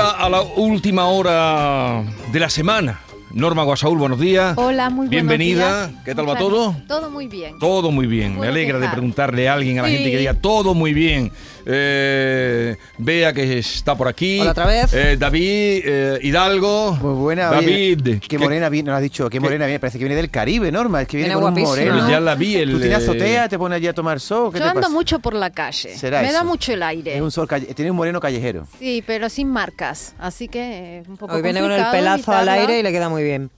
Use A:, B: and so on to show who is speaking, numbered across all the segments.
A: Ya a la última hora de la semana. Norma Guasaúl, buenos días.
B: Hola, muy
A: Bienvenida.
B: días.
A: ¿Qué tal va todo?
B: Todo muy bien.
A: Todo muy bien. Me alegra de preguntarle a alguien, a la
B: Sí.
A: gente que diga todo muy bien. Eh, Vea que está por aquí.
C: Hola, otra vez.
A: Eh, David eh, Hidalgo.
D: Muy buena.
A: David.
D: oye, Qué
A: ¿qué-
D: morena viene, nos has dicho, qué morena viene. Parece que viene del Caribe, Norma. Es que viene
C: Viene
D: con un
C: guapísima.
D: moreno.
A: Pero ya la vi. El,
D: Tú tienes
A: eh,
D: azotea, te pones allí a tomar sol. ¿Qué
B: Yo
D: te
B: ando
D: pasa?
B: mucho por la calle.
D: ¿Será
B: Me da
D: eso?
B: mucho el aire.
D: Es un sol calle- tiene un moreno callejero.
B: Sí, pero sin marcas. Así que eh, un poco
C: Hoy viene con el pelazo al aire y le queda muy bien.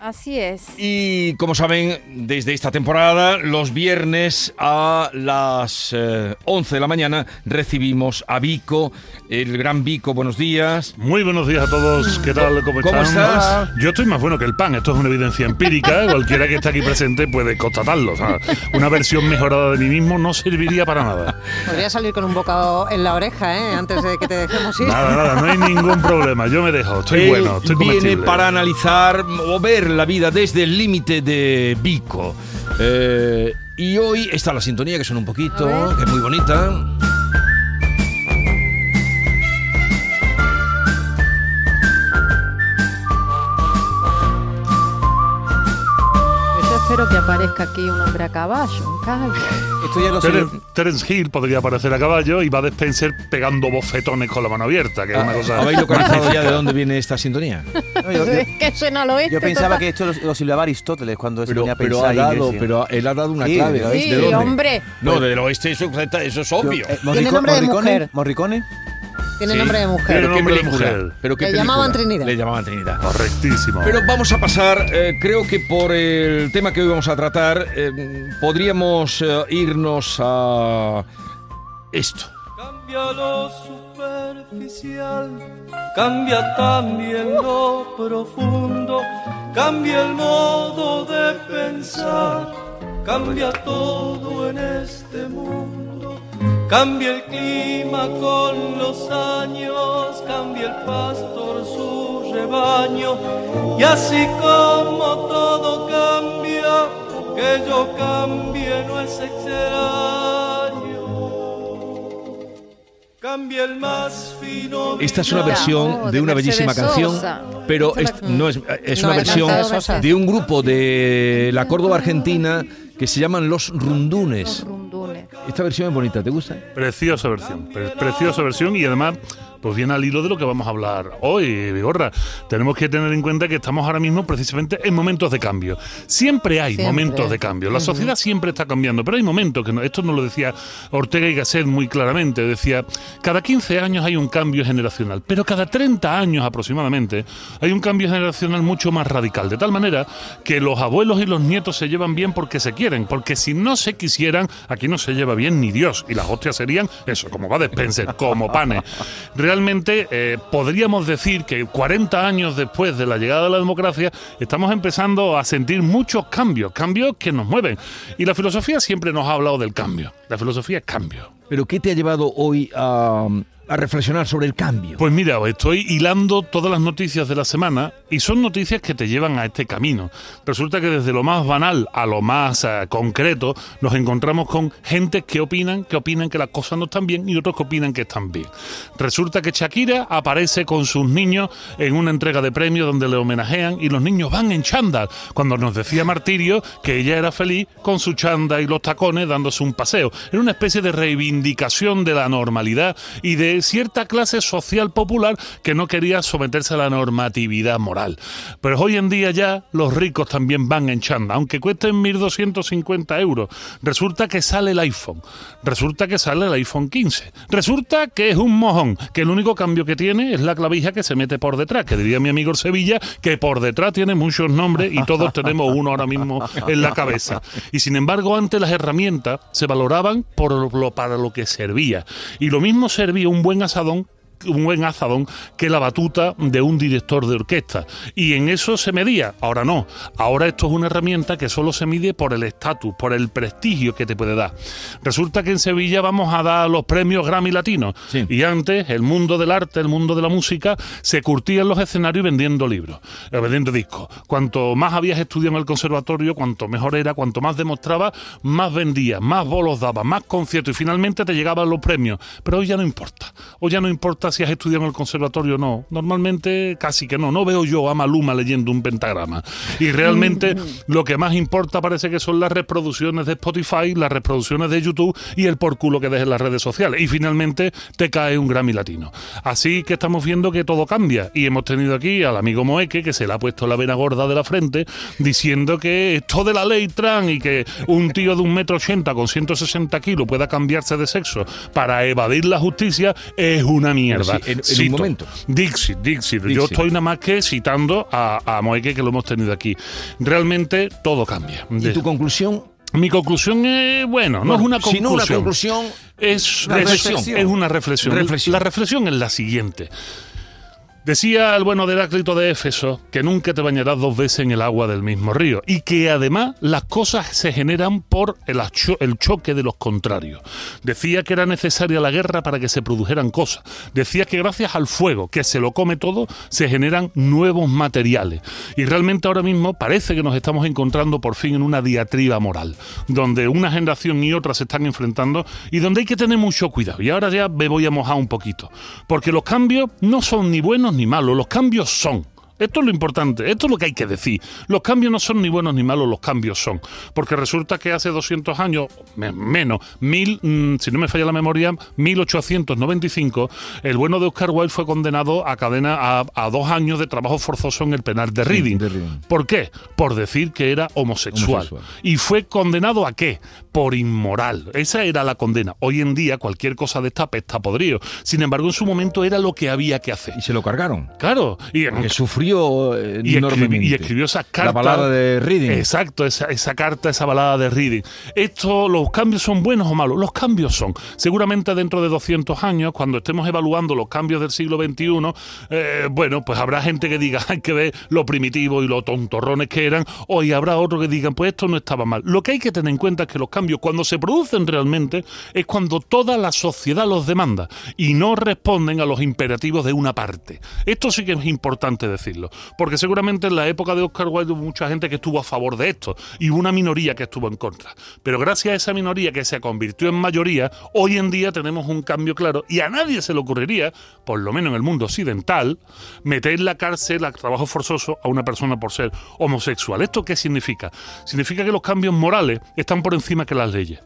B: Así es.
A: Y como saben, desde esta temporada, los viernes a las eh, 11 de la mañana recibimos a Vico, el gran Vico. Buenos días.
E: Muy buenos días a todos, ¿qué tal? ¿Cómo,
A: ¿Cómo
E: están?
A: estás?
E: Yo estoy más bueno que el pan, esto es una evidencia empírica, cualquiera que esté aquí presente puede constatarlo. o sea, una versión mejorada de mí mismo no serviría para nada.
C: Podría salir con un bocado en la oreja, ¿eh? Antes de que te dejemos ir.
E: Nada, nada, no hay ningún problema, yo me dejo, estoy
A: Él
E: bueno, estoy
A: viene
E: comestible.
A: para analizar o ver la vida desde el límite de Vico. Eh, y hoy está la sintonía que suena un poquito, que es muy bonita.
B: Aparezca aquí un hombre a caballo, un calvo.
D: Esto ya lo.
E: Terence, Terence Hill podría aparecer a caballo y va de Spencer pegando bofetones con la mano abierta, que es una cosa...
A: Ah, ¿Habéis localizado ya de dónde viene esta sintonía?
D: No, yo, yo-
B: que suena al oeste.
D: yo pensaba
B: total.
D: que esto lo, lo silbaba Aristóteles cuando se
A: Pero,
D: ponía a
A: pero
D: pensar
A: ha dado, pero él ha dado una
D: Sí,
A: clave.
D: pero
B: Sí,
A: ¿De dónde?
B: hombre.
A: No, del oeste, eso, eso es obvio.
D: Yo- eh,
C: Tiene
D: Morrico-
C: nombre de
D: Morricone,
C: mujer.
D: Morricone.
C: Tiene
A: Sí.
C: nombre de mujer.
E: Pero
A: ¿Pero qué
E: nombre de
A: película?
E: mujer.
A: ¿Pero qué
C: Le
A: película?
C: llamaban Trinidad.
A: Le llamaban Trinidad.
E: Correctísimo.
A: Pero vamos a pasar, eh, creo que por el tema que hoy vamos a tratar, eh, podríamos eh, irnos a esto.
F: Cambia lo superficial, cambia también lo profundo, cambia el modo de pensar, cambia todo en este mundo. Cambia el clima con los años, cambia el pastor su rebaño, y así como todo cambia, que yo cambie no es extraño. Cambia el más fino.
A: Esta es una versión
B: Oh,
A: de una
B: Mercedes
A: bellísima canción, pero es, no es, es
C: No,
A: una
C: es
A: versión de un grupo de la Córdoba Argentina que se llaman Los Rundunes.
B: Los rundunes.
A: Esta versión es bonita, ¿te gusta?
E: Preciosa versión, pre- preciosa versión y además pues viene al hilo de lo que vamos a hablar hoy, Vigorra. Tenemos que tener en cuenta que estamos ahora mismo precisamente en momentos de cambio. Siempre hay
C: Siempre.
E: momentos de cambio. La sociedad siempre está cambiando, pero hay momentos que no, esto nos lo decía Ortega y Gasset muy claramente, decía, cada 15 años hay un cambio generacional, pero cada 30 años aproximadamente hay un cambio generacional mucho más radical, de tal manera que los abuelos y los nietos se llevan bien porque se quieren, porque si no se quisieran, aquí no se lleva bien ni Dios, y las hostias serían eso, como va de Spencer, como panes. Realmente eh, podríamos decir que 40 años después de la llegada de la democracia estamos empezando a sentir muchos cambios, cambios que nos mueven. Y la filosofía siempre nos ha hablado del cambio. La filosofía es cambio.
A: Pero ¿qué te ha llevado hoy a, reflexionar sobre el cambio?
E: Pues mira, estoy hilando todas las noticias de la semana y son noticias que te llevan a este camino. Resulta que desde lo más banal a lo más eh, concreto nos encontramos con gente que opinan, que opinan que las cosas no están bien y otros que opinan que están bien. Resulta que Shakira aparece con sus niños en una entrega de premios donde le homenajean y los niños van en chándal, cuando nos decía Martirio que ella era feliz con su chándal y los tacones dándose un paseo. Era una especie de reivindicación de la normalidad y de cierta clase social popular que no quería someterse a la normatividad moral. Pero hoy en día ya los ricos también van en chándal, aunque cuesten 1.250 euros. Resulta que sale el iPhone, resulta que sale el iPhone 15, resulta que es un mojón, que el único cambio que tiene es la clavija que se mete por detrás, que diría mi amigo Sevilla, que por detrás tiene muchos nombres y todos tenemos uno ahora mismo en la cabeza. Y sin embargo, antes las herramientas se valoraban por lo, para que servía. Y lo mismo servía un buen asadón un buen azadón que la batuta de un director de orquesta. Y en eso se medía. Ahora no. Ahora esto es una herramienta que solo se mide por el estatus, por el prestigio que te puede dar. Resulta que en Sevilla vamos a dar los premios Grammy Latinos.
A: Sí.
E: Y antes el mundo del arte, el mundo de la música, se curtía en los escenarios vendiendo libros, eh, vendiendo discos. Cuanto más habías estudiado en el conservatorio, cuanto mejor era, cuanto más demostraba, más vendías, más bolos daba, más conciertos y finalmente te llegaban los premios. Pero hoy ya no importa. Hoy ya no importa importa si has estudiado en el conservatorio o no. Normalmente casi que no. No veo yo a Maluma leyendo un pentagrama. Y realmente lo que más importa parece que son las reproducciones de Spotify, las reproducciones de YouTube y el por culo que dejes en las redes sociales. Y finalmente te cae un Grammy latino. Así que estamos viendo que todo cambia. Y hemos tenido aquí al amigo Moeque, que se le ha puesto la vena gorda de la frente, diciendo que esto de la ley trans y que un tío de un metro ochenta con 160 kilos pueda cambiarse de sexo para evadir la justicia es una mierda.
A: Sí, en- en un momento.
E: Dixit, Dixit. Yo estoy nada más que citando a, a Moeque, que lo hemos tenido aquí. Realmente todo cambia.
A: ¿Y tu conclusión?
E: mi conclusión es, bueno, no es una
A: Si no una
E: conclusión.
A: conclusión,
E: Es,
A: Una reflexión.
E: es una reflexión.
A: Reflexión.
E: La reflexión es la siguiente. Decía el bueno de Heráclito de Éfeso que nunca te bañarás dos veces en el agua del mismo río y que además las cosas se generan por el, choque de los contrarios. Decía que era necesaria la guerra para que se produjeran cosas. Decía que gracias al fuego, que se lo come todo, se generan nuevos materiales. Y realmente ahora mismo parece que nos estamos encontrando por fin en una diatriba moral, donde una generación y otra se están enfrentando y donde hay que tener mucho cuidado. Y ahora ya me voy a mojar un poquito, porque los cambios no son ni buenos ni malos, los cambios son. Esto es lo importante, esto es lo que hay que decir. Los cambios no son ni buenos ni malos, los cambios son. Porque resulta que hace 200 años, me- menos, mil, mm, si no me falla la memoria, 1895, el bueno de Oscar Wilde fue condenado a cadena a, a dos años de trabajo forzoso en el penal de Reading. ¿Por qué? Por decir que era homosexual.
A: Homosexual.
E: ¿Y fue condenado a qué? Por inmoral. Esa era la condena. Hoy en día cualquier cosa de esta está podrido. Sin embargo, en su momento era lo que había que hacer.
A: y se lo cargaron.
E: Claro. Y en-
A: Que sufrió eh,
E: y, escribi-
A: enormemente.
E: y escribió esas cartas.
A: La balada de Reading.
E: Exacto, esa, esa carta, esa balada de Reading. Esto, ¿los cambios son buenos o malos? Los cambios son. Seguramente dentro de 200 años, cuando estemos evaluando los cambios del siglo XXI, eh, bueno, pues habrá gente que diga, hay que ver lo primitivo y lo tontorrones que eran, o y habrá otro que digan, pues esto no estaba mal. Lo que hay que tener en cuenta es que los cambios, cuando se producen realmente, es cuando toda la sociedad los demanda y no responden a los imperativos de una parte. Esto sí que es importante decirlo, porque seguramente en la época de Oscar Wilde hubo mucha gente que estuvo a favor de esto y una minoría que estuvo en contra. Pero gracias a esa minoría que se convirtió en mayoría, hoy en día tenemos un cambio claro y a nadie se le ocurriría, por lo menos en el mundo occidental, meter en la cárcel a trabajo forzoso a una persona por ser homosexual. ¿Esto qué significa? Significa que los cambios morales están por encima que las leyes.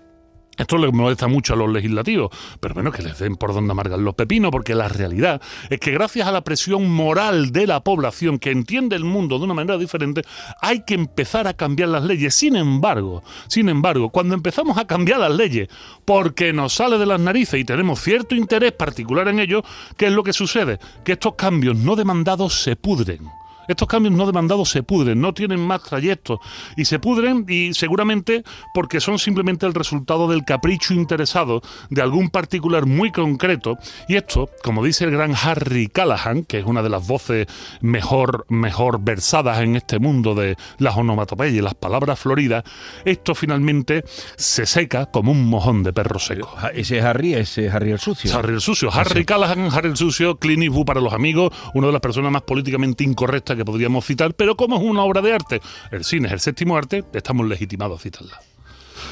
E: Esto le molesta mucho a los legislativos, pero bueno, que les den por donde amargan los pepinos, porque la realidad es que gracias a la presión moral de la población que entiende el mundo de una manera diferente, hay que empezar a cambiar las leyes. Sin embargo, sin embargo, cuando empezamos a cambiar las leyes porque nos sale de las narices y tenemos cierto interés particular en ello, ¿qué es lo que sucede? Que estos cambios no demandados se pudren. Estos cambios no demandados se pudren, no tienen más trayectos y se pudren y seguramente porque son simplemente el resultado del capricho interesado de algún particular muy concreto y esto, como dice el gran Harry Callahan, que es una de las voces mejor, mejor versadas en este mundo de las onomatopeyas y las palabras floridas, esto finalmente se seca como un mojón de perro seco.
A: Ese es Harry, ese es Harry el sucio.
E: Harry el Sucio. Harry Callahan, Harry el Sucio, Clint Eastwood para los amigos, una de las personas más políticamente incorrectas que podríamos citar, pero como es una obra de arte, el cine es el séptimo arte, estamos legitimados a citarla.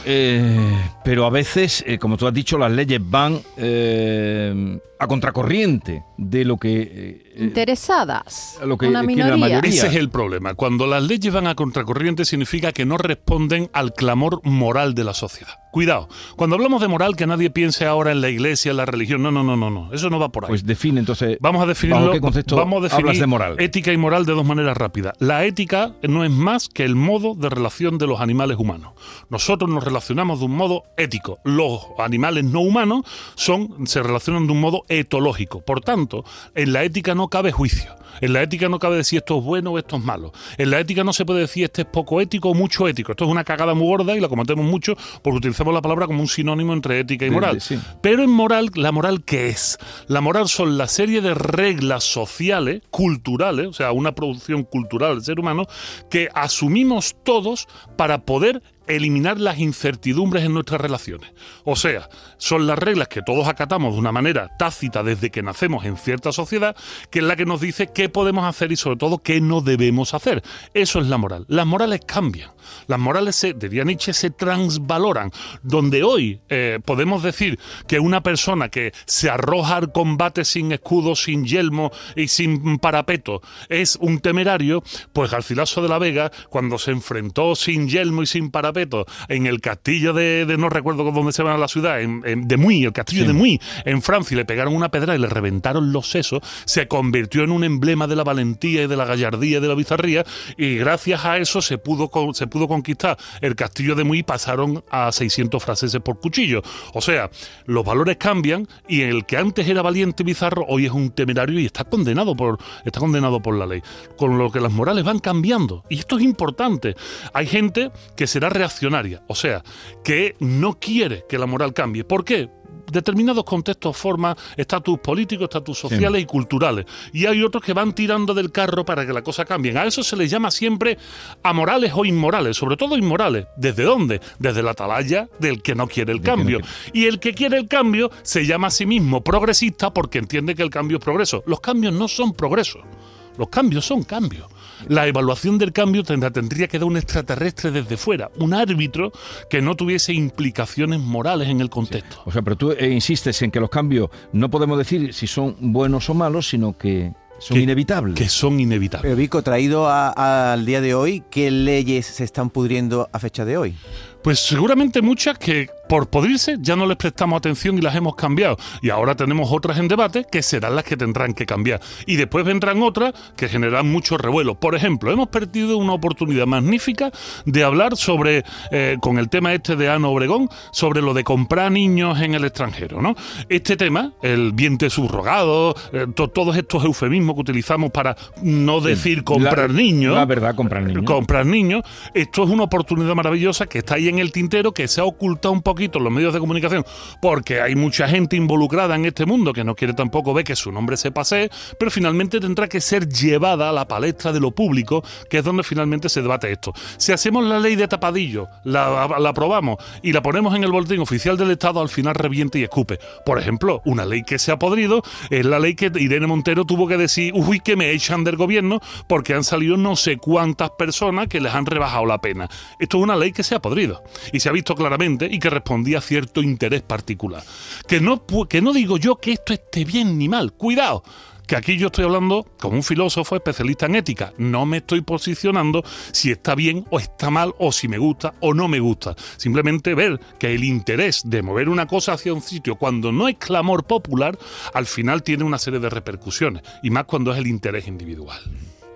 A: Eh, pero a veces, eh, como tú has dicho, las leyes van eh, a contracorriente de lo que... eh, eh,
B: Interesadas.
A: lo que
B: una
A: la
B: minoría.
A: mayoría.
E: Ese es el problema. Cuando las leyes van a contracorriente significa que no responden al clamor moral de la sociedad. Cuidado, cuando hablamos de moral, que nadie piense ahora en la iglesia, en la religión. No, no, no, no, no. Eso no va por ahí.
A: pues define entonces...
E: Vamos a definirlo.
A: ¿Bajo qué concepto
E: vamos a definir
A: hablas de moral?
E: ética y moral de dos maneras rápidas. La ética no es más que el modo de relación de los animales humanos. Nosotros nos relacionamos de un modo ético. Los animales no humanos son, se relacionan de un modo etológico. Por tanto, en la ética no cabe juicio. En la ética no cabe decir esto es bueno o esto es malo. En la ética no se puede decir este es poco ético o mucho ético. Esto es una cagada muy gorda y la cometemos mucho porque utilizamos la palabra como un sinónimo entre ética y
A: Sí,
E: moral.
A: sí.
E: Pero en moral, ¿la moral qué es? La moral son la serie de reglas sociales, culturales, o sea, una producción cultural del ser humano, que asumimos todos para poder eliminar las incertidumbres en nuestras relaciones. O sea, son las reglas que todos acatamos de una manera tácita desde que nacemos en cierta sociedad, que es la que nos dice qué podemos hacer y sobre todo qué no debemos hacer. Eso es la moral. Las morales cambian. Las morales, se, diría Nietzsche, se transvaloran. Donde hoy eh, podemos decir que una persona que se arroja al combate sin escudo, sin yelmo y sin parapeto es un temerario, pues Garcilaso de la Vega, cuando se enfrentó sin yelmo y sin parapeto en el castillo de, de no recuerdo dónde se llama la ciudad, en, en- de Muy, el castillo de Muy, en Francia, y le pegaron una pedra y le reventaron los sesos, se convirtió en un emblema de la valentía y de la gallardía y de la bizarría, y gracias a eso se pudo, se pudo conquistar el castillo de Muy pasaron a 600 franceses por cuchillo. O sea, los valores cambian y el que antes era valiente y bizarro hoy es un temerario y está condenado por, está condenado por la ley. Con lo que las morales van cambiando. Y esto es importante. Hay gente que será reaccionaria, o sea, que no quiere que la moral cambie. ¿Por qué? determinados contextos forman estatus políticos, estatus sociales y culturales. Y hay otros que van tirando del carro para que la cosa cambie. A eso se les llama siempre amorales o inmorales, sobre todo inmorales. ¿Desde dónde? Desde la atalaya del que no quiere el
A: no
E: cambio.
A: quiere.
E: Y el que quiere el cambio se llama a sí mismo progresista porque entiende que el cambio es progreso. Los cambios no son progreso. Los cambios son cambios. La evaluación del cambio tendrá- tendría que dar un extraterrestre desde fuera, un árbitro que no tuviese implicaciones morales en el contexto.
A: O sea, pero tú eh, insistes en que los cambios no podemos decir si son buenos o malos, sino que son
E: Que-
A: inevitables.
E: Que son inevitables.
D: Pero Vico, traído a- al día de hoy, ¿qué leyes se están pudriendo a fecha de hoy?
E: Pues seguramente muchas que por podrirse ya no les prestamos atención y las hemos cambiado. Y ahora tenemos otras en debate que serán las que tendrán que cambiar. Y después vendrán otras que generarán mucho revuelo. Por ejemplo, hemos perdido una oportunidad magnífica de hablar sobre, eh, con el tema este de Ana Obregón, sobre lo de comprar niños en el extranjero. ¿no? Este tema, el vientre subrogado, eh, to- todos estos eufemismos que utilizamos para no decir comprar
A: La-
E: niños.
A: La verdad, comprar niños.
E: Comprar niños. Esto es una oportunidad maravillosa que está ahí en el tintero, que se ha ocultado un poquito en los medios de comunicación, porque hay mucha gente involucrada en este mundo que no quiere tampoco ver que su nombre se pase, pero finalmente tendrá que ser llevada a la palestra de lo público, que es donde finalmente se debate esto. Si hacemos la ley de tapadillo, la, la aprobamos y la ponemos en el boletín oficial del Estado, al final reviente y escupe. Por ejemplo, una ley que se ha podrido es la ley que Irene Montero tuvo que decir, uy, que me echan del gobierno porque han salido no sé cuántas personas que les han rebajado la pena. Esto es una ley que se ha podrido y se ha visto claramente y que respondía a cierto interés particular. Que no, que no digo yo que esto esté bien ni mal, cuidado. Que aquí yo estoy hablando como un filósofo especialista en ética. No me estoy posicionando si está bien o está mal o si me gusta o no me gusta. Simplemente ver que el interés de mover una cosa hacia un sitio cuando no es clamor popular, al final tiene una serie de repercusiones. Y más cuando es el interés individual.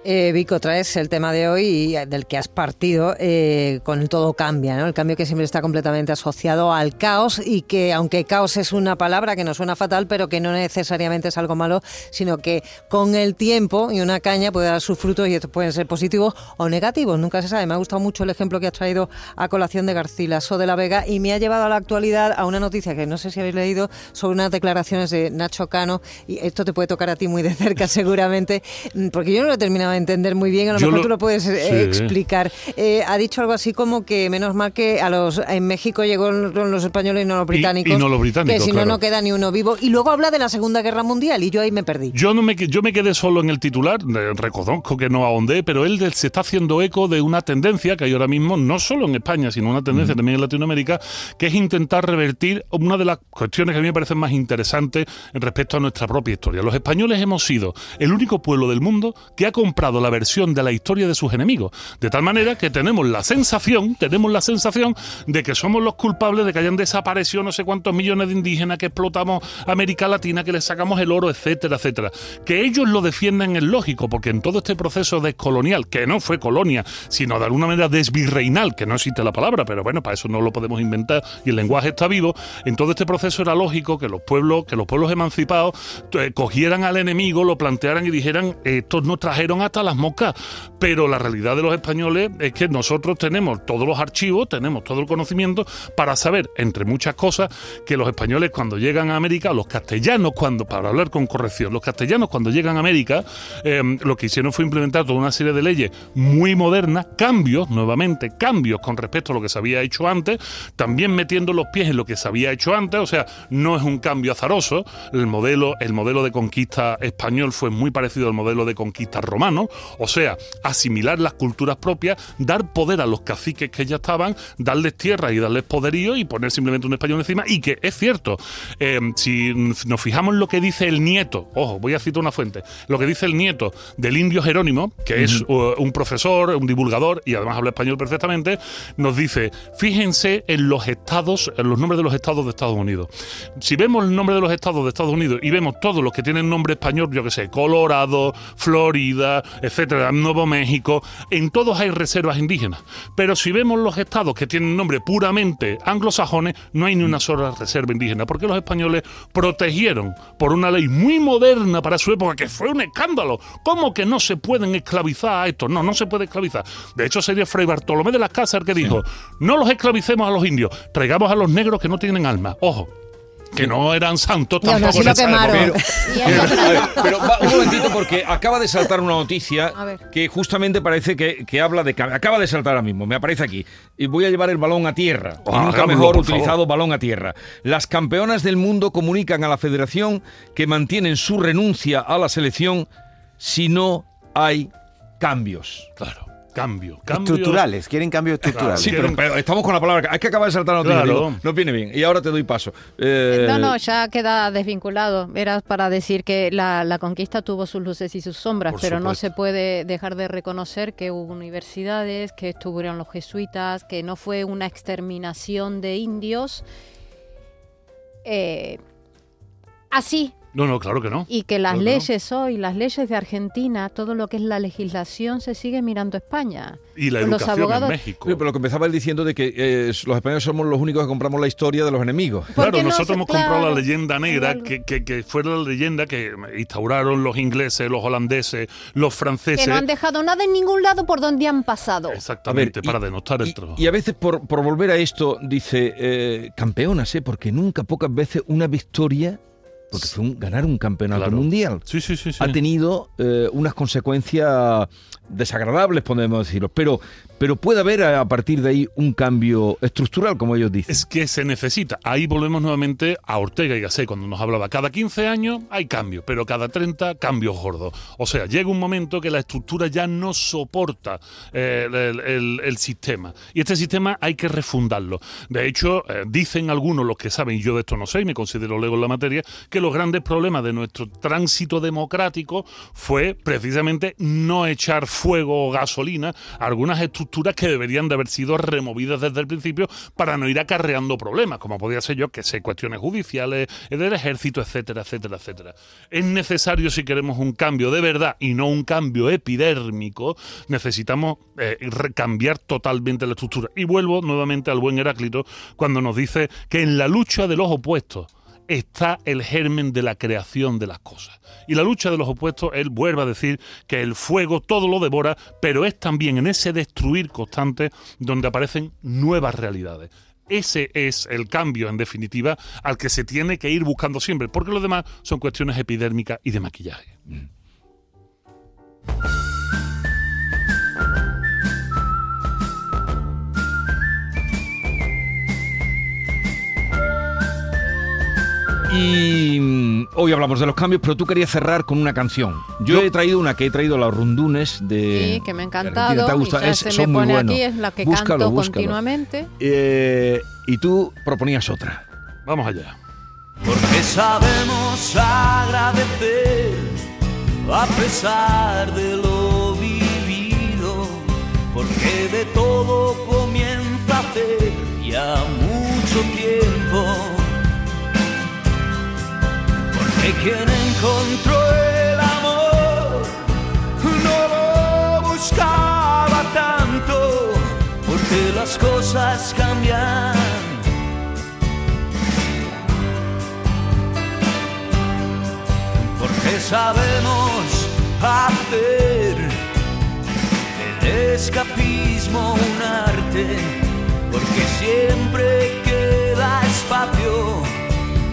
C: Eh, Vico, traes el tema de hoy y del que has partido eh, con el todo cambia, ¿no? El cambio que siempre está completamente asociado al caos y que, aunque caos es una palabra que nos suena fatal, pero que no necesariamente es algo malo, sino que con el tiempo y una caña puede dar sus frutos y estos pueden ser positivos o negativos, nunca se sabe. Me ha gustado mucho el ejemplo que has traído a colación de Garcilaso de la Vega y me ha llevado a la actualidad a una noticia que no sé si habéis leído sobre unas declaraciones de Nacho Cano y esto te puede tocar a ti muy de cerca seguramente, mm, porque yo no lo he terminado de entender muy bien, a lo
E: Yo
C: mejor
E: lo-
C: tú lo puedes eh,
E: Sí.
C: explicar. Eh, ha dicho algo así como que menos mal que a los en México llegó con los españoles y no los británicos,
E: y no los británicos,
C: que si
E: claro.
C: no no queda ni uno vivo y luego habla de la Segunda Guerra Mundial y yo ahí me perdí.
E: Yo no me yo me quedé solo en el titular, eh, reconozco que no ahondé, pero él se está haciendo eco de una tendencia que hay ahora mismo, no solo en España, sino una tendencia también en Latinoamérica, que es intentar revertir una de las cuestiones que a mí me parecen más interesantes en respecto a nuestra propia historia. Los españoles hemos sido el único pueblo del mundo que ha comprado la versión de la historia de sus enemigos, de tal manera que tenemos la sensación, tenemos la sensación de que somos los culpables de que hayan desaparecido no sé cuántos millones de indígenas, que explotamos América Latina, que les sacamos el oro, etcétera, etcétera. Que ellos lo defiendan es lógico, porque en todo este proceso descolonial, que no fue colonia, sino de alguna manera desvirreinal, que no existe la palabra, pero bueno, para eso no lo podemos inventar y el lenguaje está vivo, en todo este proceso era lógico que los pueblos, que los pueblos emancipados eh, cogieran al enemigo, lo plantearan y dijeran, estos nos trajeron hasta hasta las moscas. Pero la realidad de los españoles es que nosotros tenemos todos los archivos, tenemos todo el conocimiento para saber, entre muchas cosas, que los españoles cuando llegan a América, los castellanos cuando, para hablar con corrección, los castellanos cuando llegan a América, eh, lo que hicieron fue implementar toda una serie de leyes muy modernas, cambios, nuevamente, cambios con respecto a lo que se había hecho antes, también metiendo los pies en lo que se había hecho antes, o sea, no es un cambio azaroso, el modelo, el modelo de conquista español fue muy parecido al modelo de conquista romano, o sea, asimilar las culturas propias, dar poder a los caciques que ya estaban, darles tierra y darles poderío y poner simplemente un español encima, y que es cierto, eh, si nos fijamos en lo que dice el nieto, ojo, voy a citar una fuente, lo que dice el nieto del indio Jerónimo, que es uh, un profesor, un divulgador y además habla español perfectamente, nos dice, fíjense en los estados, en los nombres de los estados de Estados Unidos. Si vemos el nombre de los estados de Estados Unidos y vemos todos los que tienen nombre español, yo que sé, Colorado, Florida, etcétera, Nuevo México, en todos hay reservas indígenas. Pero si vemos los estados que tienen nombre puramente anglosajones, no hay ni una sola reserva indígena, porque los españoles protegieron por una ley muy moderna para su época, que fue un escándalo. ¿Cómo que no se pueden esclavizar a estos? No, no se puede esclavizar. De hecho, sería Fray Bartolomé de las Casas el que dijo, no los esclavicemos a los indios, traigamos a los negros que no tienen alma. Ojo, que no eran santos tampoco en
C: lo
A: pero va, un momentito porque acaba de saltar una noticia que justamente parece que, que habla de... Acaba de saltar ahora mismo, me aparece aquí. Y voy a llevar el balón a tierra.
E: Ah,
A: nunca mejor
E: favor.
A: utilizado balón a tierra. Las campeonas del mundo comunican a la federación que mantienen su renuncia a la selección si no hay cambios.
E: Claro, cambio, cambio.
D: Estructurales, quieren cambios estructurales.
A: Sí, pero, estamos con la palabra... Es que acaba de saltar la noticia.
E: Claro.
A: no viene bien. Y ahora te doy paso. Eh,
B: No, no, ya queda desvinculado. Era para decir que la, la conquista tuvo sus luces y sus sombras,
E: Por
B: pero no se puede dejar de reconocer que hubo universidades, que estuvieron los jesuitas, que no fue una exterminación de indios. eh, así,
E: No, no, claro que no.
B: y que las
E: Claro que no.
B: leyes hoy, las leyes de Argentina, todo lo que es la legislación se sigue mirando a España.
E: Y la
B: Los
E: educación
B: abogados-
E: en México.
A: Sí, pero lo que empezaba él diciendo de que eh, los españoles somos los únicos que compramos la historia de los enemigos.
E: Claro,
B: no
E: nosotros
B: se-
E: hemos comprado
B: claro,
E: la leyenda negra, que, que, que fue la leyenda que instauraron los ingleses, los holandeses, los franceses.
B: Que no han dejado nada en ningún lado por donde han pasado.
E: Exactamente,
A: ver,
E: para
A: y-
E: denostar el
A: Y,
E: trabajo.
A: y a veces, por, por volver a esto, dice, eh, campeonas, ¿eh? porque nunca, pocas veces, una victoria, porque fue un- ganar un campeonato
E: Claro.
A: mundial,
E: Sí, sí, sí. sí.
A: ha tenido eh, unas consecuencias desagradables, podemos decirlo. Pero, pero puede haber a, a partir de ahí un cambio estructural, como ellos dicen.
E: Es que se necesita. Ahí volvemos nuevamente a Ortega y Gasset cuando nos hablaba. Cada 15 años hay cambios, pero cada 30 cambios gordos. O sea, llega un momento que la estructura ya no soporta eh, el, el- el sistema. Y este sistema hay que refundarlo. De hecho, eh, dicen algunos, los que saben, y yo de esto no sé, y me considero lego en la materia, que los grandes problemas de nuestro tránsito democrático fue precisamente no echar fuego o gasolina a algunas estructuras que deberían de haber sido removidas desde el principio para no ir acarreando problemas, como podría ser yo, que sé, cuestiones judiciales, eh, del ejército, etcétera, etcétera, etcétera. Es necesario si queremos un cambio de verdad y no un cambio epidérmico, necesitamos eh, recambiar totalmente la estructura. Y vuelvo nuevamente al buen Heráclito cuando nos dice que en la lucha de los opuestos está el germen de la creación de las cosas. Y la lucha de los opuestos, él vuelve a decir que el fuego todo lo devora, pero es también en ese destruir constante donde aparecen nuevas realidades. Ese es el cambio, en definitiva, al que se tiene que ir buscando siempre, porque lo demás son cuestiones epidérmicas y de maquillaje.
A: Y mm, hoy hablamos de los cambios, pero tú querías cerrar con una canción. Yo,
E: Yo-
A: he traído una que he traído los rundunes de.
B: Sí, que me ha encantado.
A: ¿Te ha
B: y
A: gustado?
B: ya
A: Es-
B: se
A: son
B: me
A: muy
B: pone aquí, es la que
A: Búscalo,
B: canto
A: búscalo.
B: continuamente.
A: Eh, y tú proponías otra.
E: Vamos allá.
F: porque sabemos agradecer a pesar de lo vivido, porque de todo comienza hace ya mucho tiempo, porque quien encontró el amor no lo buscaba tanto, porque las cosas cambian. porque sabemos hacer escapismo un arte, porque siempre queda espacio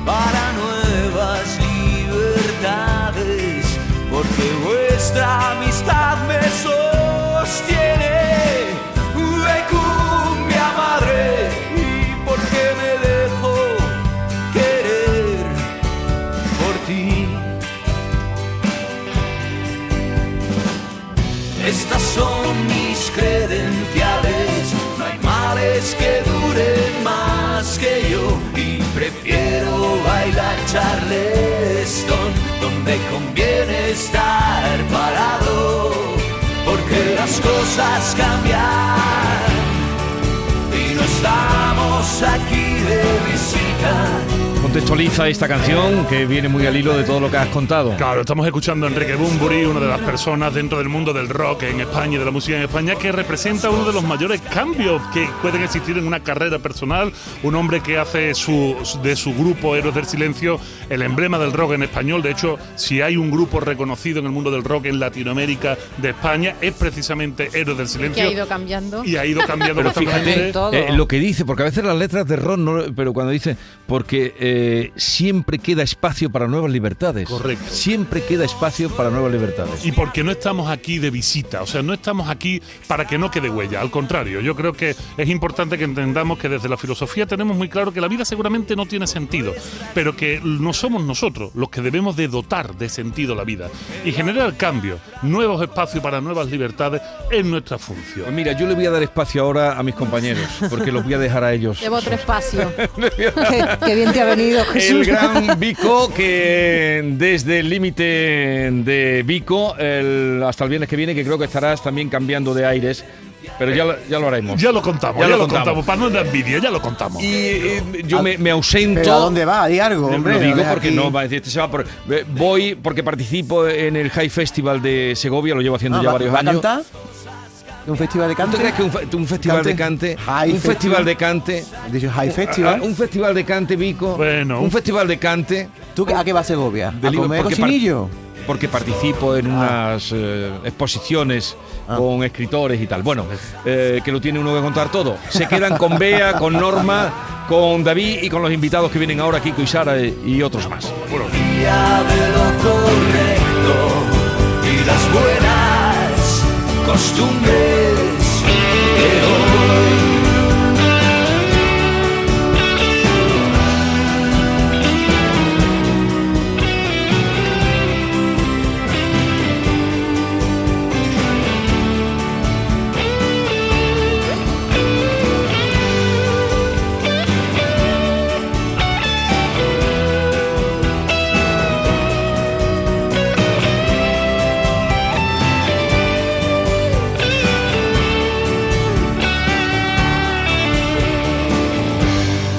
F: para nuevas porque vuestra amistad me sostiene. Madre, y porque me dejo querer por ti. Estas son mis credenciales, no hay males que duren más que yo y prefiero bailar charleston donde conviene estar parado, porque las cosas cambian y no estamos aquí.
A: Contextualiza esta canción que viene muy al hilo de todo lo que has contado.
E: Claro, estamos escuchando a Enrique Bumburi, una de las personas dentro del mundo del rock en España y de la música en España, que representa uno de los mayores cambios que pueden existir en una carrera personal. Un hombre que hace su, de su grupo Héroes del Silencio el emblema del rock en español. De hecho, si hay un grupo reconocido en el mundo del rock en Latinoamérica de España, es precisamente Héroes del Silencio.
B: Que ha ido cambiando.
E: Y ha ido cambiando
A: Pero fíjate eh, lo que dice, porque a veces las letras de rock, no, pero cuando dice, porque eh, siempre queda espacio para nuevas libertades.
E: Correcto.
A: Siempre queda espacio para nuevas libertades.
E: Y porque no estamos aquí de visita, o sea, no estamos aquí para que no quede huella, al contrario, yo creo que es importante que entendamos que desde la filosofía tenemos muy claro que la vida seguramente no tiene sentido, pero que no somos nosotros los que debemos de dotar de sentido la vida y generar cambio, nuevos espacios para nuevas libertades es nuestra función.
A: Pues mira, yo le voy a dar espacio ahora a mis compañeros, porque los voy a dejar a ellos.
B: Llevo otro espacio.
C: qué, qué bien te ha venido,
A: El
C: Jesús.
A: gran Vico, que desde el límite de Vico el- hasta el viernes que viene, que creo que estarás también cambiando de aires, pero ya, lo- ya lo haremos.
E: Ya lo contamos,
A: Ya
E: ya,
A: lo
E: lo
A: contamos.
E: contamos, para no dar envidia, ya lo contamos.
A: Y eh, yo me, me ausento.
D: ¿Pero a dónde va? Di algo, hombre.
A: Lo digo porque
D: aquí.
A: no va a decir, este se va por- eh, voy porque participo en el High Festival de Segovia, lo llevo haciendo
D: Ah,
A: ya
D: ¿va-
A: varios
D: va a
A: años.
D: cantar? ¿Un festival de
A: ¿Tú
D: cante?
A: crees que un, fe- un festival
D: Cante.
A: de cante,
D: High
A: un festival
D: Festival.
A: de cante,
D: ¿Has dicho High
A: ah,
D: Festival?
A: un festival de cante, Vico,
E: Bueno,
A: un festival de cante,
D: ¿Tú a qué vas a Segovia?
A: de
D: ¿A comer cochinillo?
A: porque participo en
D: Ah.
A: unas eh, exposiciones
D: Ah.
A: con escritores y tal. Bueno, eh, que lo tiene uno que contar todo. Se quedan con Bea, con Norma, con David y con los invitados que vienen ahora, Kiko y Sara y, y otros más.
F: día acostumei.